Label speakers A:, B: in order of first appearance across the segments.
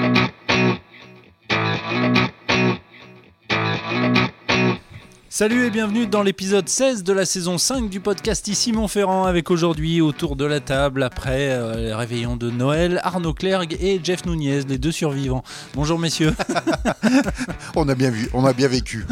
A: Thank you. Salut et bienvenue dans l'épisode 16 de la saison 5 du podcast Ici Montferrand avec aujourd'hui autour de la table après euh, les réveillons de Noël Arnaud Clergue et Jeff Nunez, les deux survivants. Bonjour messieurs.
B: on a bien vu, on a bien vécu.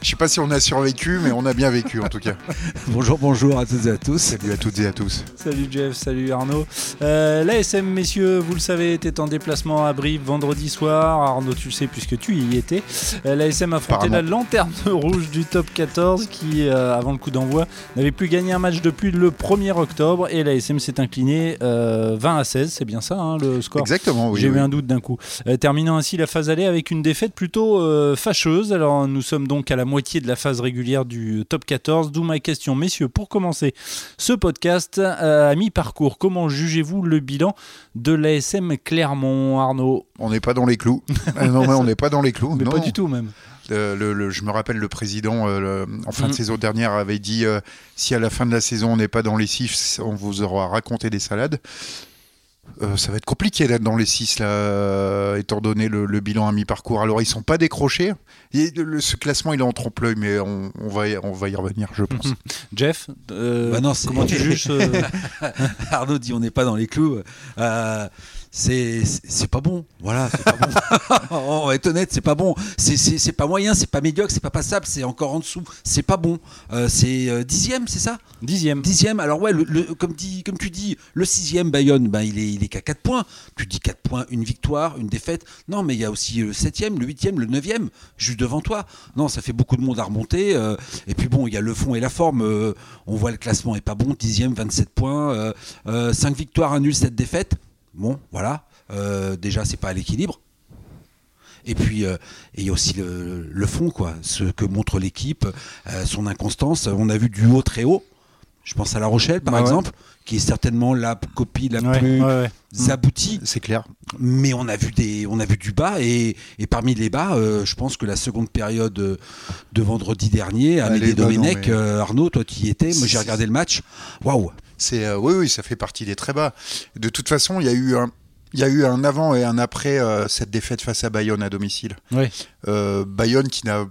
B: Je sais pas si on a survécu mais on a bien vécu en tout cas.
C: bonjour, bonjour à toutes et à tous.
B: Salut à toutes et à tous.
A: Salut Jeff, salut Arnaud. Euh, L'ASM messieurs, vous le savez, était en déplacement à Brive vendredi soir. Arnaud, tu le sais puisque tu y étais. Euh, L'ASM affrontait la lanterne rouge du top 14 qui, euh, avant le coup d'envoi, n'avait plus gagné un match depuis le 1er octobre et la SM s'est inclinée 20 euh, à 16, c'est bien ça hein, le score
B: Exactement, oui.
A: J'ai eu un doute d'un coup. Euh, terminant ainsi la phase aller avec une défaite plutôt fâcheuse. Alors nous sommes donc à la moitié de la phase régulière du top 14, d'où ma question, messieurs, pour commencer ce podcast à mi-parcours, comment jugez-vous le bilan de l'ASM Clermont, Arnaud?
B: On n'est pas dans les clous. non, mais on n'est pas dans les clous.
A: Mais
B: non.
A: pas du tout même.
B: Le, je me rappelle, le président, euh, en fin de mm. saison dernière, avait dit euh, si à la fin de la saison on n'est pas dans les six, on vous aura raconté des salades. Euh, ça va être compliqué d'être dans les six, là, étant donné le, bilan à mi-parcours. Alors, ils sont pas décrochés. ce classement, il est en trompe-l'œil, mais on, va y, on va y revenir, je pense.
A: Jeff,
C: bah non, comment tu juges Arnaud dit on n'est pas dans les clous c'est c'est pas bon. Voilà, c'est pas bon. on va être honnête, c'est pas bon. C'est pas moyen, c'est pas médiocre, c'est pas passable, c'est encore en dessous. C'est pas bon. Euh, c'est euh, dixième, c'est ça?
A: Dixième.
C: Dixième. Alors ouais, le, comme, dit, comme tu dis, le sixième Bayonne, ben, il est, il est qu'à 4 points. Tu dis 4 points, une victoire, une défaite. Non, mais il y a aussi le septième, le huitième, le neuvième, juste devant toi. Non, ça fait beaucoup de monde à remonter. Euh, et puis bon, il y a le fond et la forme. on voit le classement est pas bon. Dixième, 27 points, 5 victoires, un nul, 7 défaites. Bon, voilà. Euh, déjà, c'est pas à l'équilibre. Et puis, euh, il y a aussi le, fond, quoi. Ce que montre l'équipe, euh, son inconstance. On a vu du haut très haut. Je pense à La Rochelle, par exemple, qui est certainement la copie la plus aboutie.
B: C'est clair.
C: Mais on a vu des, on a vu du bas et, parmi les bas, je pense que la seconde période de vendredi dernier, Amélie Domenech, Arnaud, toi qui y étais, moi j'ai regardé le match. Waouh.
B: C'est oui, oui, ça fait partie des très bas. De toute façon, il y a eu un, il y a eu un avant et un après euh, cette défaite face à Bayonne à domicile.
A: Oui.
B: Euh, Bayonne qui n'a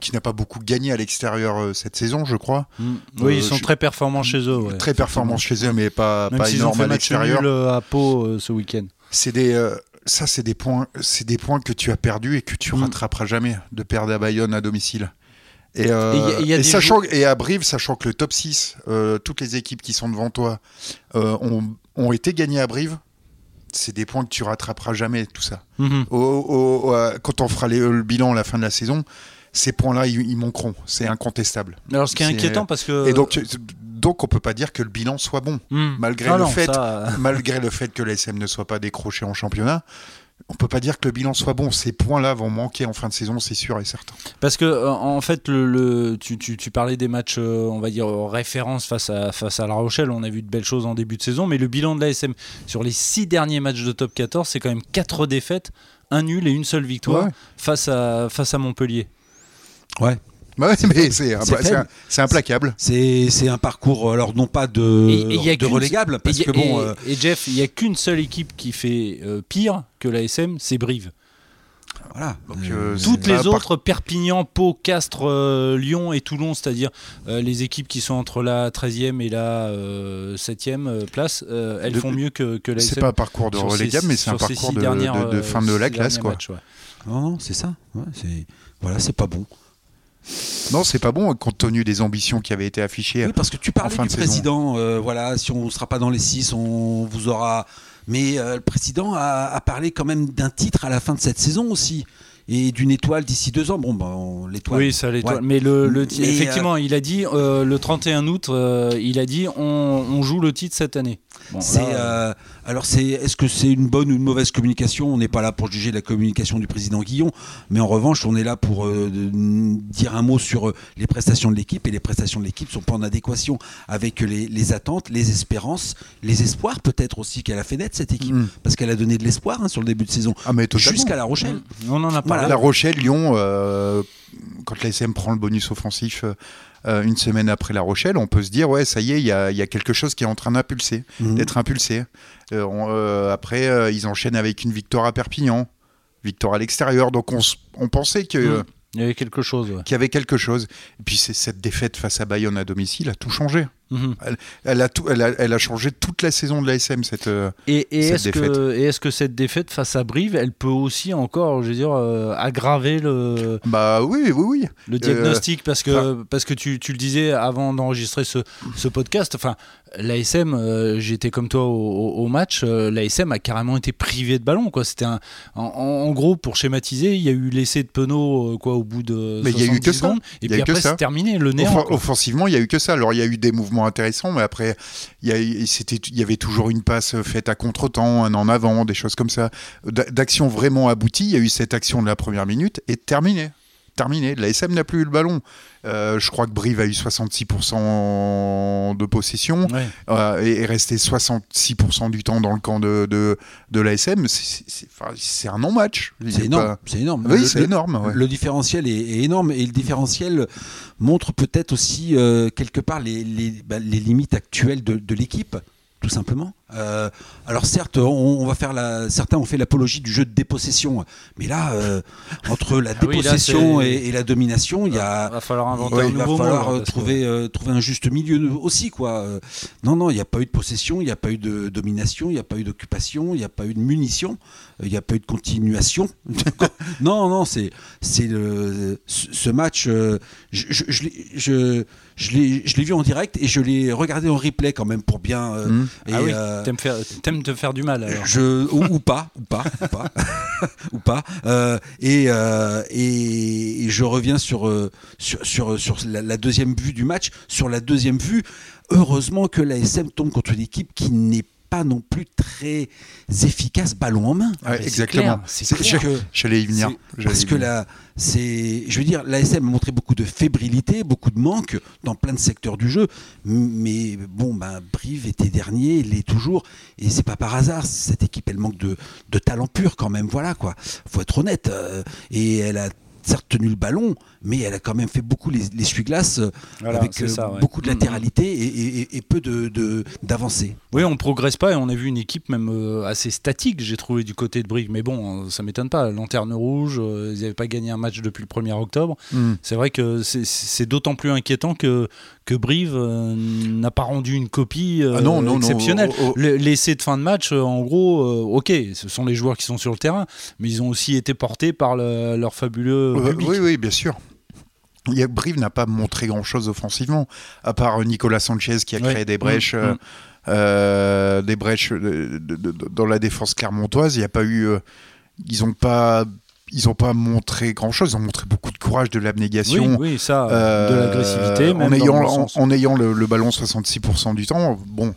B: qui n'a pas beaucoup gagné à l'extérieur euh, cette saison, je crois.
A: Mm. Oui, ils sont très performants chez eux.
B: très performants chez eux, mais pas, pas énorme à l'extérieur.
A: à Pau ce week-end.
B: C'est des ça, c'est des points, c'est des points que tu as perdus et que tu mm. rattraperas jamais de perdre à Bayonne à domicile. Et, et, sachant, et à Brive, sachant que le top 6, toutes les équipes qui sont devant toi ont, ont été gagnées à Brive, c'est des points que tu rattraperas jamais, tout ça. Mhm. quand on fera le bilan à la fin de la saison, ces points-là, ils, manqueront. C'est incontestable.
A: Alors, ce qui est, inquiétant, parce que.
B: Et donc, donc, on peut pas dire que le bilan soit bon, mhm. malgré, ah le fait, malgré le fait que l'ASM ne soit pas décroché en championnat on peut pas dire que le bilan soit bon. Ces points-là vont manquer en fin de saison, c'est sûr et certain.
A: Parce que euh, en fait, le, tu, parlais des matchs, euh, on va dire référence face à face à La Rochelle. On a vu de belles choses en début de saison, mais le bilan de l'ASM sur les six derniers matchs de Top 14, c'est quand même quatre défaites, un nul et une seule victoire face à face à Montpellier.
C: Ouais,
B: bah mais c'est implacable.
C: C'est un parcours, alors non pas de, de relégable, parce que bon.
A: Euh, et, Jeff, il n'y a qu'une seule équipe qui fait euh, pire que l'ASM, c'est Brive.
C: Voilà.
A: Euh, Toutes les autres, Perpignan, Pau, Castres, Lyon et Toulon, c'est-à-dire les équipes qui sont entre la 13e et la 7e place, elles font mieux que, que l'ASM.
B: C'est pas un parcours de relégable, mais c'est un parcours de, de, fin de la classe. Quoi.
C: Non, c'est ça. voilà, c'est pas bon.
B: Non, c'est pas bon compte tenu des ambitions qui avaient été affichées.
C: Oui, parce que tu parlais du président. Euh, voilà, si on ne sera pas dans les six, on vous aura. Mais euh, le président a, parlé quand même d'un titre à la fin de cette saison aussi et d'une étoile d'ici deux ans. Bon, ben, l'étoile.
A: Oui, ça l'étoile. Mais, le, effectivement, euh, il a dit le 31 août, il a dit on, joue le titre cette année.
C: c'est alors, c'est, est-ce que c'est une bonne ou une mauvaise communication? On n'est pas là pour juger la communication du président Guillon, mais en revanche, on est là pour euh, dire un mot sur euh, les prestations de l'équipe, et les prestations de l'équipe sont pas en adéquation avec les, attentes, les espérances, les espoirs peut-être aussi qu'elle a fait naître cette équipe, mm. parce qu'elle a donné de l'espoir hein, sur le début de saison,
B: ah,
C: jusqu'à La Rochelle.
A: On en a parlé.
B: La Rochelle, Lyon. Euh, quand l'ASM prend le bonus offensif une semaine après La Rochelle, on peut se dire ouais, ça y est, il y a, quelque chose qui est en train d'impulser, mhm. d'être impulsé. après, ils enchaînent avec une victoire à Perpignan, victoire à l'extérieur. Donc on, on pensait que mhm.
A: Il y avait quelque chose.
B: Qu'il y avait quelque chose. Et puis cette défaite face à Bayonne à domicile a tout changé. Mhm. Elle, a tout, elle, a, changé toute la saison de l'ASM, cette,
A: euh, et, et est-ce Que, et est-ce que cette défaite face à Brive, elle peut aussi encore, je veux dire, euh, aggraver le.
B: Bah oui, oui, oui.
A: Le diagnostic, parce que, parce que tu, tu, le disais avant d'enregistrer ce, ce podcast, enfin, l'ASM, euh, j'étais comme toi au, match, l'ASM a carrément été privé de ballon. Quoi. C'était un, en, gros, pour schématiser, il y a eu l'essai de Penaud quoi, au bout de. Mais il y a eu que secondes, ça. Et puis après, c'est terminé, le néant.
B: offensivement, il y a eu que ça. Alors, il y a eu des mouvements intéressant, mais après, il y, y avait toujours une passe faite à contre-temps, un en avant, des choses comme ça. D'action vraiment aboutie, il y a eu cette action de la première minute et terminé terminé. La SM n'a plus eu le ballon. Euh, je crois que Brive a eu 66% de possession euh, et est resté 66% du temps dans le camp de, de, de l'ASM. C'est un non-match.
C: C'est énorme.
B: Oui, c'est énorme.
C: Le différentiel est, énorme et le différentiel montre peut-être aussi euh, quelque part les, les, bah, les, limites actuelles de, de l'équipe tout simplement. Euh, alors certes, on, va faire la, certains ont fait l'apologie du jeu de dépossession, mais là, euh, entre la ah dépossession et, la domination, il y a,
A: va falloir inventer un nouveau
C: va falloir euh, trouver, trouver un juste milieu aussi, quoi. Non, non, il n'y a pas eu de possession, il n'y a pas eu de domination, il n'y a pas eu d'occupation, il n'y a pas eu de munition, il n'y a pas eu de continuation. non, non, c'est, c'est le, ce match. je, je, je, je l'ai vu en direct et je l'ai regardé en replay quand même pour bien.
A: Mmh. ah oui. Euh, t'aimes, faire, te faire du mal alors.
C: Je, ou, pas, ou pas, ou pas, ou pas. Euh, et, euh, et, je reviens sur, sur, sur, sur la, deuxième vue du match. Sur la deuxième vue, heureusement que l'ASM tombe contre une équipe qui n'est pas non plus très efficace ballon en main.
B: exactement. C'est que j'allais y venir.
C: Parce que là, c'est, je veux dire, l'ASM a montré beaucoup de fébrilité, beaucoup de manque dans plein de secteurs du jeu. Mais bon, ben, Brive était dernier, il est toujours, et c'est pas par hasard. Cette équipe, elle manque de, de talent pur quand même. Voilà quoi. Faut être honnête. Euh, et elle a certes tenu le ballon, mais elle a quand même fait beaucoup les, l'essuie-glace euh, avec euh, beaucoup de mm, mm. latéralité et, peu de, d'avancée.
A: Oui, on progresse pas et on a vu une équipe même euh, assez statique, j'ai trouvé du côté de Brigue. Mais bon, ça m'étonne pas. Lanterne rouge, ils n'avaient pas gagné un match depuis le 1er octobre. Mm. C'est vrai que c'est, d'autant plus inquiétant que, que Brive n'a pas rendu une copie ah non, exceptionnelle. Oh, oh. L'essai de fin de match, en gros, ok, ce sont les joueurs qui sont sur le terrain, mais ils ont aussi été portés par leur fabuleux public.
B: Oui, oui, bien sûr. Brive n'a pas montré grand-chose offensivement, à part Nicolas Sanchez qui a créé des brèches. Mm, euh, mm. Euh, des brèches dans la défense clermontoise, il n'y a pas eu, euh, ils n'ont pas, ils ont pas montré grand chose. Ils ont montré beaucoup de courage, de l'abnégation,
A: oui, ça, de l'agressivité,
B: en ayant, en, ayant le, ballon 66% du temps. Bon,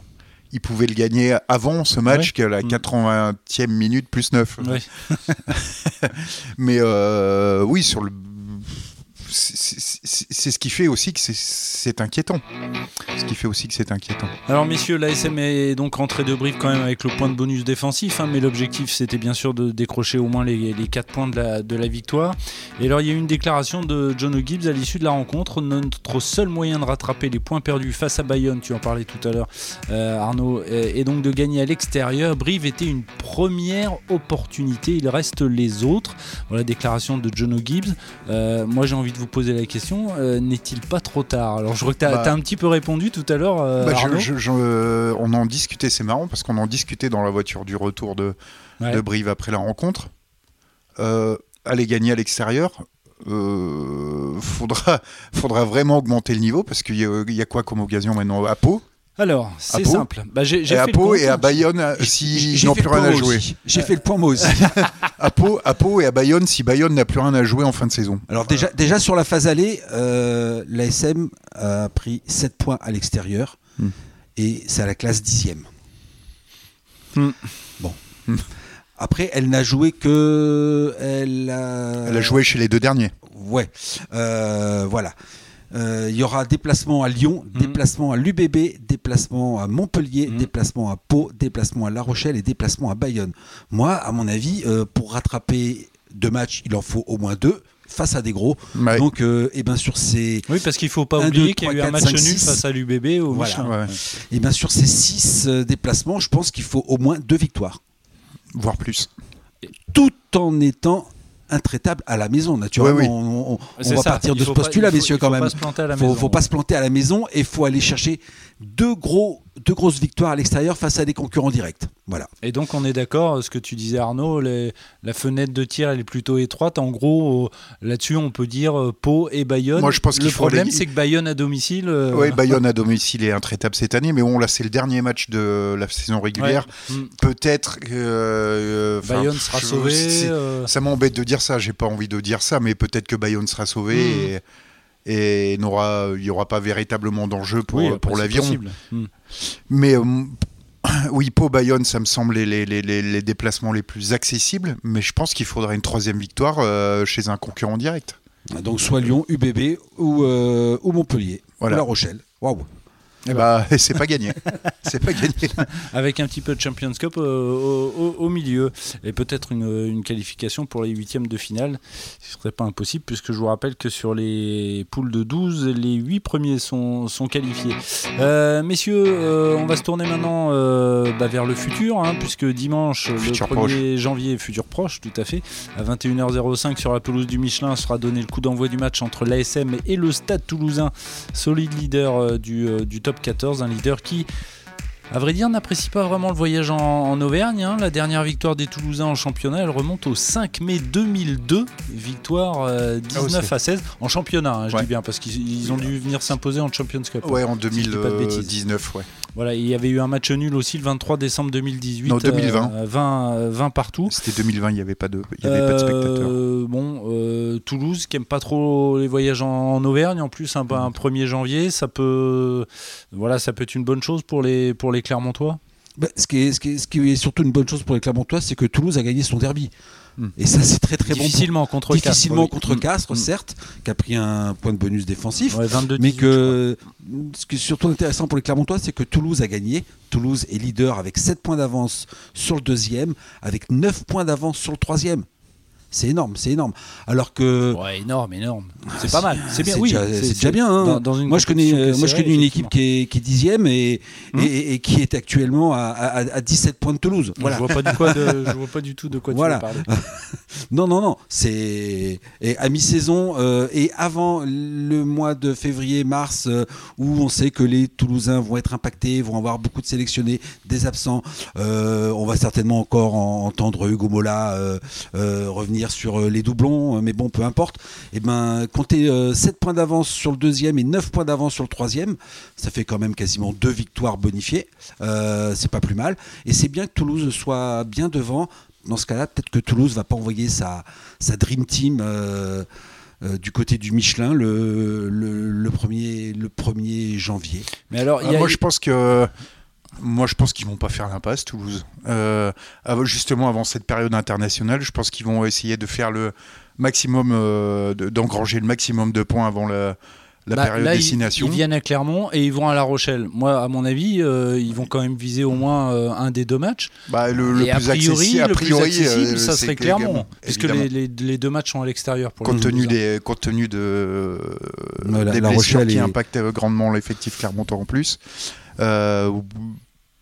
B: ils pouvaient le gagner avant ce match qu'à la 80e mm. minute plus 9. Mais oui, sur le c'est ce qui fait aussi que c'est inquiétant. Ce qui fait aussi que c'est inquiétant.
A: Alors messieurs, l'ASM est donc rentré de brief quand même avec le point de bonus défensif, hein, mais l'objectif c'était bien sûr de décrocher au moins les, les 4 points de la, de la, victoire. Et alors il y a eu une déclaration de John O'Gibbs à l'issue de la rencontre. Notre seul moyen de rattraper les points perdus face à Bayonne, tu en parlais tout à l'heure euh, Arnaud, et donc de gagner à l'extérieur. Brive était une première opportunité, il reste les autres. Voilà, déclaration de John O'Gibbs. Euh, moi j'ai envie de vous poser la question, euh, n'est-il pas trop tard? Alors je crois que tu as, bah. un petit peu répondu tout à l'heure. Euh, bah,
B: euh, on en discutait, c'est marrant parce qu'on en discutait dans la voiture du retour de, de Brive après la rencontre. aller gagner à l'extérieur, faudra, faudra vraiment augmenter le niveau parce qu'il y, y, a quoi comme occasion maintenant? À Pau?
A: Alors, c'est simple.
B: Bah, j'ai, à Pau et à Bayonne, s'ils n'ont plus rien à jouer.
C: J'ai fait le point moi aussi.
B: à, Pau, à Pau et à Bayonne, si Bayonne n'a plus rien à jouer en fin de saison.
C: Alors déjà, déjà sur la phase allée, euh, l'ASM a pris 7 points à l'extérieur hmm. et c'est à la classe dixième. Hmm. Bon. Hmm. Après, elle n'a joué que... Elle a...
B: elle a joué chez les deux derniers.
C: Ouais. Euh, voilà. Euh, il y aura déplacement à Lyon, mhm. déplacement à l'UBB, déplacement à Montpellier, mhm. déplacement à Pau, déplacement à La Rochelle et déplacement à Bayonne. Moi, à mon avis, euh, pour rattraper deux matchs, il en faut au moins deux. face à des gros. Donc, et eh ben sur ces.
A: Oui, parce qu'il faut pas oublier qu'il y a eu un match nul face à l'UBB au voilà.
C: Et eh bien sur ces six déplacements, je pense qu'il faut au moins deux victoires.
B: Voire plus.
C: Tout en étant intraitable à la maison. Naturellement, on, va partir de ce postulat, messieurs, quand même. Il faut, faut pas se planter à la maison et il faut aller chercher deux, gros, deux grosses victoires à l'extérieur face à des concurrents directs. Voilà.
A: Et donc on est d'accord, ce que tu disais Arnaud, la fenêtre de tir elle est plutôt étroite. En gros, euh, là-dessus on peut dire euh, Pau et Bayonne.
B: Moi je pense
A: Le problème c'est que Bayonne à domicile. Euh,
B: oui, Bayonne à domicile est intraitable cette année, mais bon là c'est le dernier match de la saison régulière. Mm. Peut-être que
A: Bayonne sera sauvé.
B: Ça m'embête de dire ça, j'ai pas envie de dire ça, mais peut-être que Bayonne sera sauvé. Mm. Et et il n'y aura pas véritablement d'enjeu pour, pour l'aviron. Hmm. Mais euh, oui, Pau Bayonne, ça me semble les, les, les, déplacements les plus accessibles, mais je pense qu'il faudrait une troisième victoire euh, chez un concurrent direct.
C: Donc soit Lyon, UBB ou, euh, ou Montpellier, voilà. ou La Rochelle. Waouh
B: eh bah, c'est pas gagné. c'est pas gagné.
A: Avec un petit peu de Champions Cup euh, au, milieu et peut-être une, qualification pour les huitièmes de finale. Ce serait pas impossible puisque je vous rappelle que sur les poules de 12, les huit premiers sont, sont qualifiés. Euh, messieurs, euh, on va se tourner maintenant bah, vers le futur hein, puisque dimanche, le 1er janvier, futur proche, tout à fait, à 21h05 sur la pelouse du Michelin sera donné le coup d'envoi du match entre l'ASM et le Stade Toulousain, solide leader du, du top 14, un leader qui, à vrai dire, n'apprécie pas vraiment le voyage en, Auvergne. Hein. La dernière victoire des Toulousains en championnat, elle remonte au 5 mai 2002, victoire 19 euh, ah à 16 en championnat, hein, je dis bien, parce qu'ils ont dû venir s'imposer en Champions Cup.
B: Ouais, en 2019, ouais.
A: Voilà, il y avait eu un match nul aussi le 23 décembre 2018.
B: Non, 2020.
A: 20, 20 partout.
B: C'était 2020, il n'y avait pas de, il y avait pas de spectateurs.
A: Euh, bon, euh, Toulouse qui aime pas trop les voyages en, Auvergne, en plus un, un 1er janvier, ça peut, voilà, ça peut être une bonne chose pour les, pour les Clermontois?
C: Bah, ce, qui est, ce, qui est, ce, qui est, surtout une bonne chose pour les Clermontois, c'est que Toulouse a gagné son derby. Et ça, c'est très très
A: difficilement
C: bon.
A: Contre
C: difficilement
A: Castres,
C: contre Castres, certes, qui a pris un point de bonus défensif. mais que ce qui est surtout intéressant pour les Clermontois, c'est que Toulouse a gagné. Toulouse est leader avec 7 points d'avance sur le deuxième, avec 9 points d'avance sur le troisième. C'est énorme, c'est énorme. Alors que.
A: Ouais, énorme, énorme. C'est pas mal. C'est bien,
C: oui. C'est déjà bien. Hein. moi, je connais, moi, je connais une équipe qui est, qui est dixième et, hum. et, et, qui est actuellement à, à, à, 17 points de Toulouse.
A: Voilà. Je vois pas du quoi de, je vois pas du tout de quoi voilà. tu veux parler.
C: non, non, non. C'est à mi-saison euh, et avant le mois de février-mars euh, où on sait que les Toulousains vont être impactés, vont avoir beaucoup de sélectionnés, des absents. Euh, on va certainement encore entendre Hugo Mola revenir sur euh, les doublons, euh, mais bon, peu importe. Et eh ben, compter 7 euh, points d'avance sur le deuxième et 9 points d'avance sur le troisième, ça fait quand même quasiment deux victoires bonifiées. c'est pas plus mal. Et c'est bien que Toulouse soit bien devant. Dans ce cas-là, peut-être que Toulouse va pas envoyer sa, sa Dream Team. du côté du Michelin le, le, 1er, le 1er janvier.
B: Mais alors, moi je pense que moi, je pense qu'ils vont pas faire l'impasse, Toulouse. Euh, justement, avant cette période internationale, je pense qu'ils vont essayer de faire le maximum, euh, d'engranger le maximum de points avant la, la bah, période destination.
A: Ils, viennent à Clermont et ils vont à La Rochelle. Moi, à mon avis, euh, ils vont quand même viser au moins un des deux matchs.
B: Bah, le, plus a priori,
A: a priori, ça serait Clermont, puisque les, les, deux matchs sont à l'extérieur.
B: Compte tenu des, compte tenu de des blessures qui impactent grandement l'effectif clermontois en plus. Euh,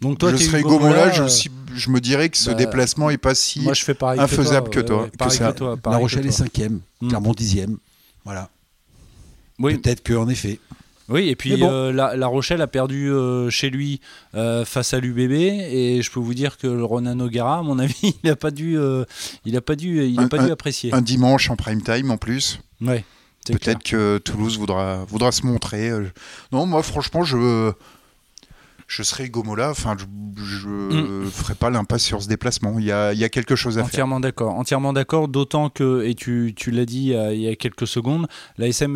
B: donc toi, je serais Gomola, je, je, me dirais que ce bah, déplacement est pas si moi, je fais infaisable que toi.
C: Que toi, La Rochelle est cinquième, hmm. Clermont dixième. Voilà. Oui. Peut-être qu'en effet.
A: Oui, et puis euh, la, Rochelle a perdu euh, chez lui face à l'UBB et je peux vous dire que le Ronan O'Gara, à mon avis, il n'a pas dû, il a pas dû, il a pas dû apprécier.
B: Un dimanche en prime time en plus.
A: Ouais.
B: Peut-être que Toulouse voudra, voudra se montrer. Non, moi franchement, je je serais Gomola, enfin, je ne mm. ferai pas l'impasse sur ce déplacement. Il y a, il y a quelque chose à
A: entièrement
B: faire.
A: D'accord, entièrement d'accord, d'autant que, et tu, tu l'as dit il y, a, quelques secondes, l'ASM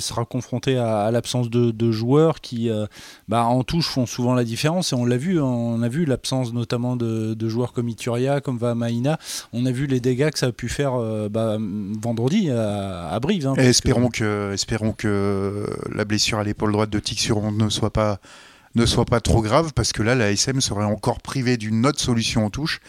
A: sera confronté à, l'absence de, joueurs qui, euh, bah, en touche, font souvent la différence. Et on l'a vu, hein, on a vu l'absence notamment de, joueurs comme Ituria, comme Vamaina. On a vu les dégâts que ça a pu faire euh, bah, vendredi à, Brive. Hein,
B: espérons, que... espérons que la blessure à l'épaule droite de Tixuron ne soit pas ne soit pas trop grave parce que là, la SM serait encore privée d'une autre solution en touche.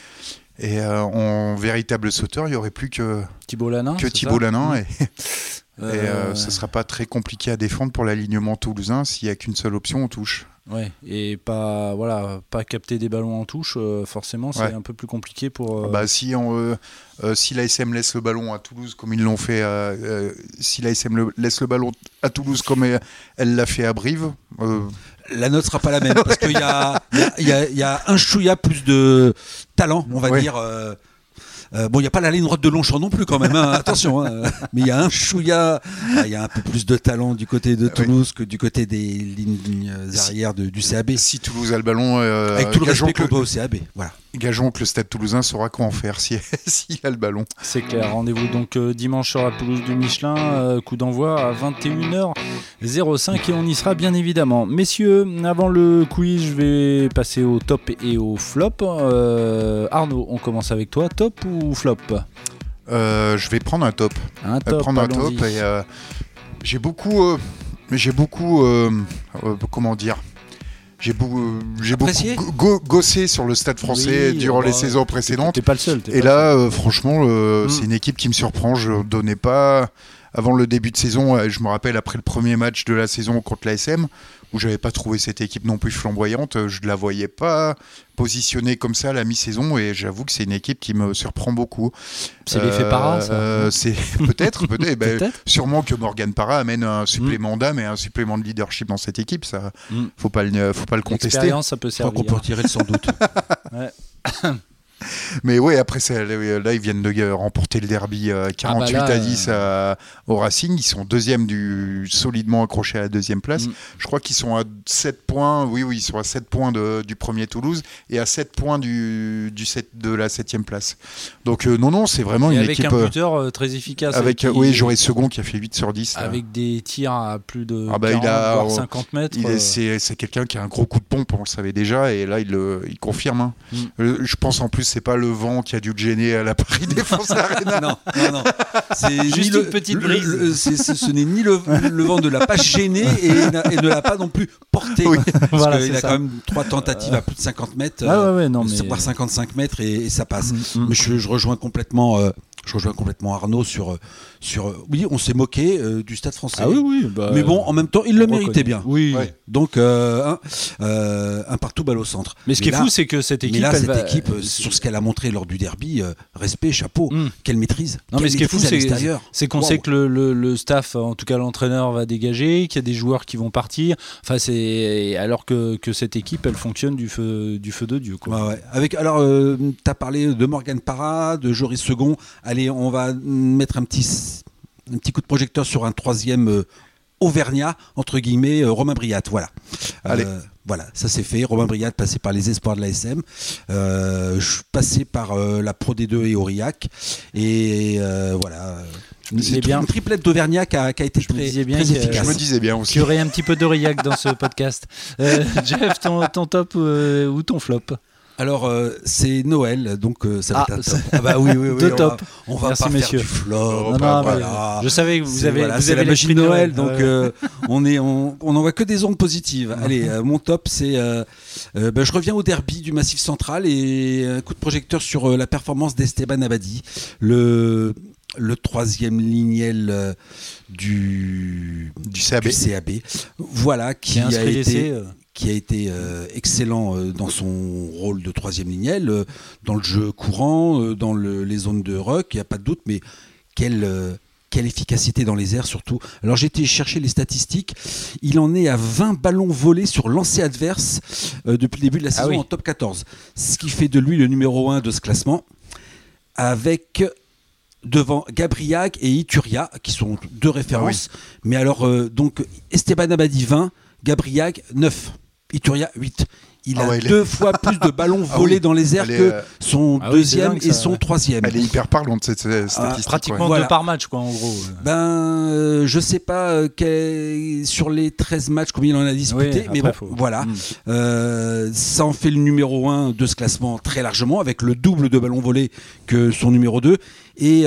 B: Et en véritable sauteur, il n'y aurait plus que
A: Thibault Lanin.
B: Que Thibault Lanin. Et, et ce ne sera pas très compliqué à défendre pour l'alignement toulousain s'il n'y a qu'une seule option, on touche.
A: Ouais, et pas voilà, pas capter des ballons en touche, euh, forcément, c'est un peu plus compliqué pour.
B: Euh, bah si on, euh, si l'ASM laisse le ballon à Toulouse comme ils l'ont fait, si l'ASM laisse le ballon à Toulouse comme elle l'a fait à Brive.
C: La note sera pas la même parce qu'il y a, y, y a un chouïa plus de talent, on va dire. Euh, bon, il n'y a pas la ligne droite de Longchamp non plus quand même, hein, attention. Hein. mais il y a un chouïa, ah, il y a un peu plus de talent du côté de Toulouse que du côté des lignes arrières du CAB.
B: Si Toulouse a le ballon,
C: euh, avec tout le respect qu'on doit au CAB, voilà.
B: Gageons que le Stade Toulousain saura quoi en faire s'il si a le ballon.
A: C'est clair. Rendez-vous donc euh, dimanche sur la pelouse du Michelin. coup d'envoi à 21h05 et on y sera bien évidemment. Messieurs, avant le quiz, je vais passer au top et au flop. Arnaud, on commence avec toi. Top ou flop?
B: Euh, Je vais prendre un top.
A: Un top.
B: prendre un top et euh, j'ai beaucoup, euh, j'ai beaucoup, comment dire. J'ai beaucoup, j'ai beaucoup gossé sur le Stade Français durant les bah, saisons précédentes.
A: T'es pas le seul.
B: Et là, franchement, mm. c'est une équipe qui me surprend. Je donnais pas avant le début de saison. Je me rappelle après le premier match de la saison contre l'ASM où j'avais pas trouvé cette équipe non plus flamboyante. Je ne la voyais pas positionnée comme ça à la mi-saison et j'avoue que c'est une équipe qui me surprend beaucoup.
A: C'est l'effet Para, ça
B: euh, C'est peut-être, peut-être. sûrement que Morgan Para amène un supplément mm. d'âme et un supplément de leadership dans cette équipe. Ça, mm. faut pas le, faut pas le contester.
A: ça peut servir.
C: qu'on peut retirer sans doute. ouais.
B: Mais oui, après, là, ils viennent de remporter le derby 48 euh, ah bah à 10 euh, au Racing. Ils sont deuxième du solidement accrochés à la deuxième place. Mm. Je crois qu'ils sont à 7 points. Oui, oui, ils sont à 7 points du premier Toulouse et à 7 points du, du 7, de la 7 place. Donc, euh, non, non, c'est vraiment une équipe.
A: Avec un buteur très efficace.
B: Avec, oui, j'aurais Second qui a fait 8 sur 10.
A: Avec des tirs à plus de ah bah, il a, 50 mètres.
B: C'est quelqu'un qui a un gros coup de pompe, on le savait déjà, et là, il, il confirme. Hein. Mm. Je pense en plus c'est pas le vent qui a dû le gêner à la Paris Défense Arena.
C: non, non, non. C'est
A: juste une petite brise.
C: ce n'est ni le, vent ne l'a pas gêné et, ne l'a pas non plus porté. Parce qu'il a quand même trois tentatives à plus de 50 mètres,
A: ah ouais, non,
C: voire 55 mètres et, ça passe. Mm, mm. Mais je, rejoins complètement. Euh, je rejoins complètement Arnaud sur, sur. Oui, on s'est moqué euh, du Stade Français.
A: Ah oui, oui. Bah,
C: mais bon, en même temps, il le méritait bien.
A: Oui.
C: Donc euh, euh, un, partout balle au centre.
A: Mais ce qui est fou, c'est que cette équipe,
C: cette équipe, sur ce qu'elle a montré lors du derby, respect, chapeau, hmm. quelle maîtrise.
A: Non, mais ce qui est fou, c'est qu'on sait que le, le, staff, en tout cas l'entraîneur, va dégager, qu'il y a des joueurs qui vont partir. Enfin, c'est alors que, que, cette équipe, elle fonctionne du feu, du feu de Dieu. Quoi.
C: Avec alors, tu as parlé de Morgan Parra, de Joris Second allez, on va mettre un petit, un petit coup de projecteur sur un troisième euh, Auvergnat, entre guillemets, euh, Romain Briat. Voilà. Allez. Euh, voilà, ça c'est fait. Romain Briat passé par les espoirs de l'ASM, euh, passé par la Pro D2 et Aurillac. Et voilà. C'est bien. Une triplette d'Auvergnat qui, a, été très, efficace.
B: Je me disais bien aussi.
A: Il y aurait un petit peu d'Aurillac dans ce podcast. Jeff, ton, ton top ou ton flop?
C: Alors, euh, c'est Noël, donc euh, ça va
A: ah,
C: être un top.
A: Ah bah oui, oui, oui.
C: De
A: top.
C: On va, Merci, pas messieurs. faire du flop.
A: je savais que vous avez,
C: vous avez la machine Noël, donc euh, on est, on, on voit que des ondes positives. Allez, mon top, c'est, bah, je reviens au derby du Massif Central et un coup de projecteur sur la performance d'Esteban Abadi, le le troisième lignel du,
B: du CAB.
C: Voilà, qui, a été, qui a été euh, excellent euh, dans son rôle de troisième lignel, euh, dans le jeu courant, dans les zones de ruck, il n'y a pas de doute, mais quelle, quelle efficacité dans les airs surtout. Alors j'ai été chercher les statistiques, il en est à 20 ballons volés sur lancé adverse depuis le début de la ah saison en top 14, ce qui fait de lui le numéro 1 de ce classement, avec devant Gabriag et Ituria, qui sont deux références. Ah mais alors, donc, Esteban Abadi 20, Gabriag 9. Ituria 8. Il ah a deux fois plus de ballons ah volés dans les airs que euh, son ah deuxième et son troisième.
B: Elle est hyper parlante cette statistique.
A: pratiquement deux par match, quoi, en gros.
C: Ben, euh, je sais pas euh, sur les 13 matchs combien il en a disputé, mais bon, voilà. Hmm. ça en fait le numéro 1 de ce classement très largement, avec le double de ballons volés que son numéro 2. Et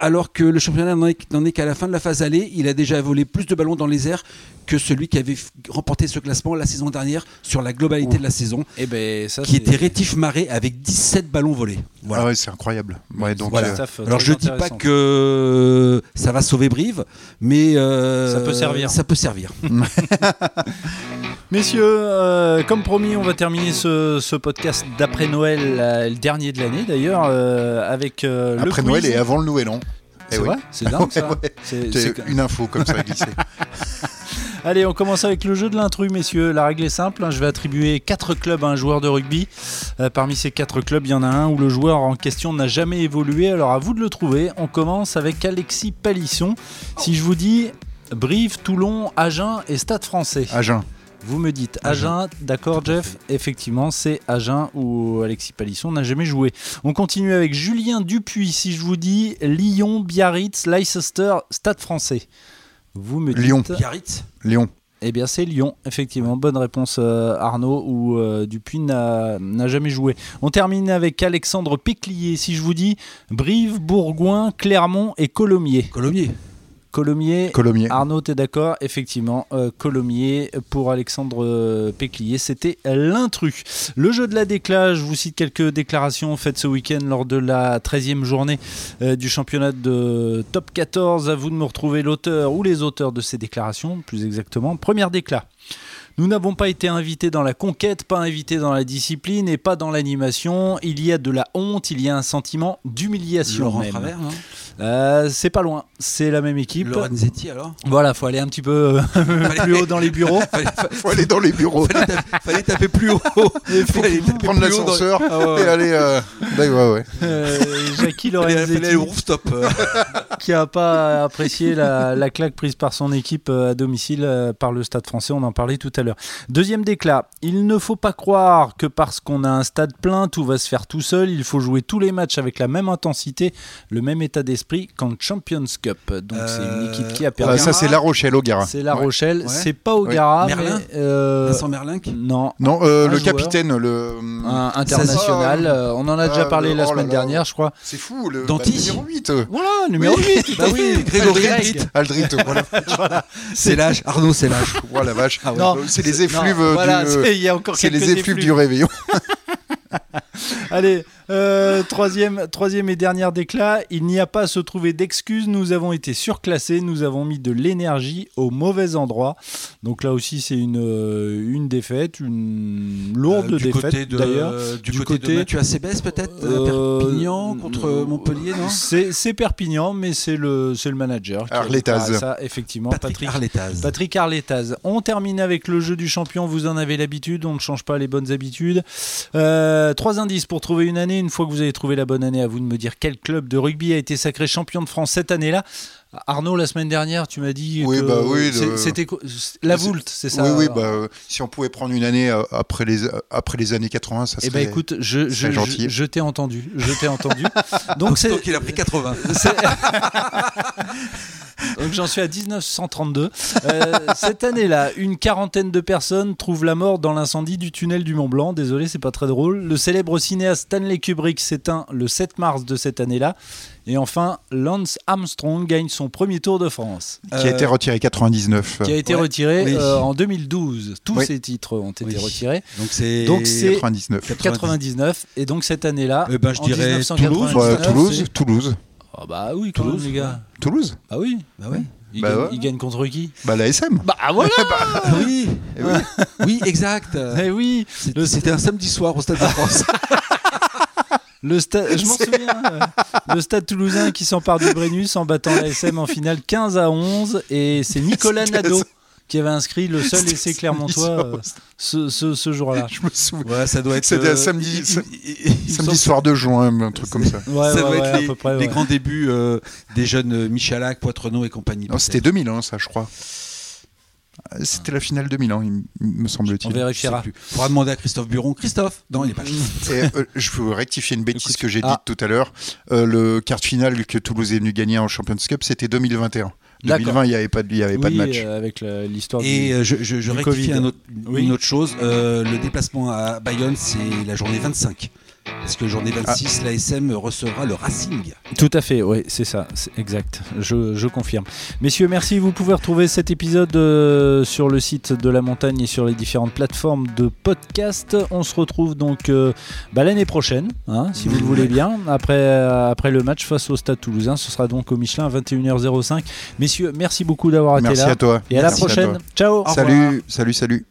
C: alors que le championnat n'en est, qu'à la fin de la phase aller, il a déjà volé plus de ballons dans les airs que celui qui avait remporté ce classement la saison dernière sur la globalité de la saison,
A: et eh ben, ça,
C: qui était Rétif Marais avec 17 ballons volés.
B: Voilà. Ah ouais, c'est incroyable. Ouais, donc,
C: voilà. Alors je dis pas que ça va sauver Brive, mais
A: ça peut servir.
C: Ça peut servir.
A: Messieurs, euh, comme promis, on va terminer ce, podcast d'après Noël, le dernier de l'année d'ailleurs, euh, avec euh,
B: le Après Noël et avant le Nouvel An.
A: C'est eh vrai C'est dingue ça.
B: C'est une info comme ça glissée.
A: Allez, on commence avec le jeu de l'intrus, messieurs. La règle est simple. Hein. Je vais attribuer 4 clubs à un joueur de rugby. parmi ces 4 clubs, il y en a un où le joueur en question n'a jamais évolué. Alors à vous de le trouver. On commence avec Alexis Palisson. Si je vous dis Brive, Toulon, Agen et Stade français.
B: Agen.
A: Vous me dites Agen, d'accord Jeff Effectivement, c'est Agen où Alexis Palisson n'a jamais joué. On continue avec Julien Dupuis. Si je vous dis Lyon, Biarritz, Leicester, Stade français. Vous me dites
B: Lyon.
C: Biarritz
B: Lyon.
A: Eh bien, c'est Lyon, effectivement. Bonne réponse, euh, Arnaud, où euh, Dupuis n'a jamais joué. On termine avec Alexandre Péclier. Si je vous dis Brive, Bourgoin, Clermont et Colomiers.
C: Colomiers.
A: Colomiers. Arnaud, t'es d'accord Effectivement, euh, Colomiers pour Alexandre Péclier, c'était l'intrus. Le jeu de la déclage, je vous cite quelques déclarations faites ce week-end lors de la 13e journée euh, du championnat de top 14. À vous de me retrouver l'auteur ou les auteurs de ces déclarations, plus exactement. Première déclat. Nous n'avons pas été invités dans la conquête, pas invités dans la discipline et pas dans l'animation. Il y a de la honte, il y a un sentiment d'humiliation.
C: Laurent Travers, non
A: euh, c'est pas loin, c'est la même équipe.
C: Lorenzetti alors
A: Voilà, faut aller un petit peu euh, plus haut dans les bureaux.
B: faut aller dans les bureaux.
C: fallait, taper, plus haut.
B: fallait prendre l'ascenseur ah et aller. Euh... ouais, ouais.
A: Euh, Jackie Lorenzetti,
C: stop.
A: qui a pas apprécié la, la, claque prise par son équipe à domicile par le Stade Français. On en parlait tout à l'heure. Deuxième déclat. Il ne faut pas croire que parce qu'on a un stade plein, tout va se faire tout seul. Il faut jouer tous les matchs avec la même intensité, le même état d'esprit qu'en Champions Cup. Donc c'est une équipe qui a euh, perdu.
B: ça c'est La Rochelle au Gara.
A: C'est La Rochelle, c'est pas au Gara.
C: Merlin
A: mais, euh...
C: Vincent Merlin
A: Non.
B: Non, euh, le capitaine, le
A: un international. Euh, on en a déjà parlé la oh semaine dernière, je crois.
B: C'est fou, le
C: bah,
B: numéro 8.
A: Voilà, numéro 8.
C: bah oui, Grégory
B: Aldrit. voilà.
C: C'est l'âge. Arnaud, c'est l'âge.
B: Voilà, vache. Ah c'est les effluves du. C'est les effluves du réveillon.
A: Allez, euh, troisième, troisième et dernière déclat. Il n'y a pas à se trouver d'excuses. Nous avons été surclassés. Nous avons mis de l'énergie au mauvais endroit. Donc là aussi, c'est une, euh, une défaite, une lourde euh, défaite d'ailleurs.
C: Du, côté, côté de Mathieu Acebes peut-être Perpignan contre Montpellier, non?
A: C'est Perpignan, mais c'est le, le manager.
B: Arletaz.
A: Ça, effectivement.
C: Patrick, Arletaz.
A: Patrick Arletaz. On termine avec le jeu du champion. Vous en avez l'habitude. On ne change pas les bonnes habitudes. trois indices pour trouver une année. Une fois que vous avez trouvé la bonne année, à vous de me dire quel club de rugby a été sacré champion de France cette année-là. Arnaud, la semaine dernière, tu m'as dit
B: oui,
A: que
B: bah oui,
A: c'était la Voulte, c'est ça
B: Oui, oui, bah, si on pouvait prendre une année euh, après les, après les années 80, ça serait.
A: Eh ben écoute, je, je, je, je t'ai entendu, je t'ai entendu.
C: Donc c'est. Donc il a pris 80.
A: Donc j'en suis à 1932. Euh, cette année-là, une quarantaine de personnes trouvent la mort dans l'incendie du tunnel du Mont Blanc. Désolé, c'est pas très drôle. Le célèbre cinéaste Stanley Kubrick s'éteint le 7 mars de cette année-là. Et enfin, Lance Armstrong gagne son premier Tour de France.
B: Qui a été retiré 99.
A: Qui a été retiré euh, en 2012. Tous ces titres ont été retirés.
C: Donc c'est
B: 99.
A: 99. Et donc cette année-là,
C: eh ben, je dirais
B: Toulouse. Toulouse. Toulouse.
A: Ah bah oui, Toulouse, les gars.
B: Toulouse
A: Bah oui.
C: Bah oui.
A: Il, bah gagne, contre qui?
B: Bah la SM.
A: Bah voilà bah,
C: oui. oui. oui, exact.
A: Eh oui.
C: C'était un samedi soir au Stade de France.
A: Le stade, je m'en souviens. Euh, le stade toulousain qui s'empare du Brennus en battant la SM en finale 15 à 11 et c'est Nicolas Nadeau qui avait inscrit le seul essai Clermontois euh, ce, ce, jour-là.
B: Je me souviens.
C: Ouais, ça doit être.
B: C'était euh, samedi, samedi soir de juin, un truc comme ça.
C: Ouais, ça doit être les, près, les grands débuts euh, des jeunes Michalak, Poitrenaud et compagnie.
B: Non, c'était 2001, hein, ça, je crois. C'était la finale 2001, il me semble-t-il.
A: On vérifiera.
C: Il faudra demander à Christophe Buron. Christophe Non, il n'est pas
B: là. je veux rectifier une bêtise que j'ai dite ah. tout à l'heure. le quart finale que Toulouse est venu gagner en Champions Cup, c'était 2021. 2020, il n'y avait pas de, y avait pas de match.
A: Euh, avec l'histoire
C: Et euh, je, je, je rectifie un autre, une autre chose. Euh, le déplacement à Bayonne, c'est la journée 25. Parce que journée 26, la l'ASM recevra le Racing.
A: Tout à fait, oui, c'est ça, c'est exact. Je, confirme. Messieurs, merci. Vous pouvez retrouver cet épisode euh, sur le site de la montagne et sur les différentes plateformes de podcast. On se retrouve donc euh, bah, l'année prochaine, hein, si vous le voulez bien, après, euh, après le match face au Stade Toulousain. Ce sera donc au Michelin à 21h05. Messieurs, merci beaucoup d'avoir été là.
B: Merci à toi.
A: Et à la prochaine. Ciao.
B: Salut, salut, salut.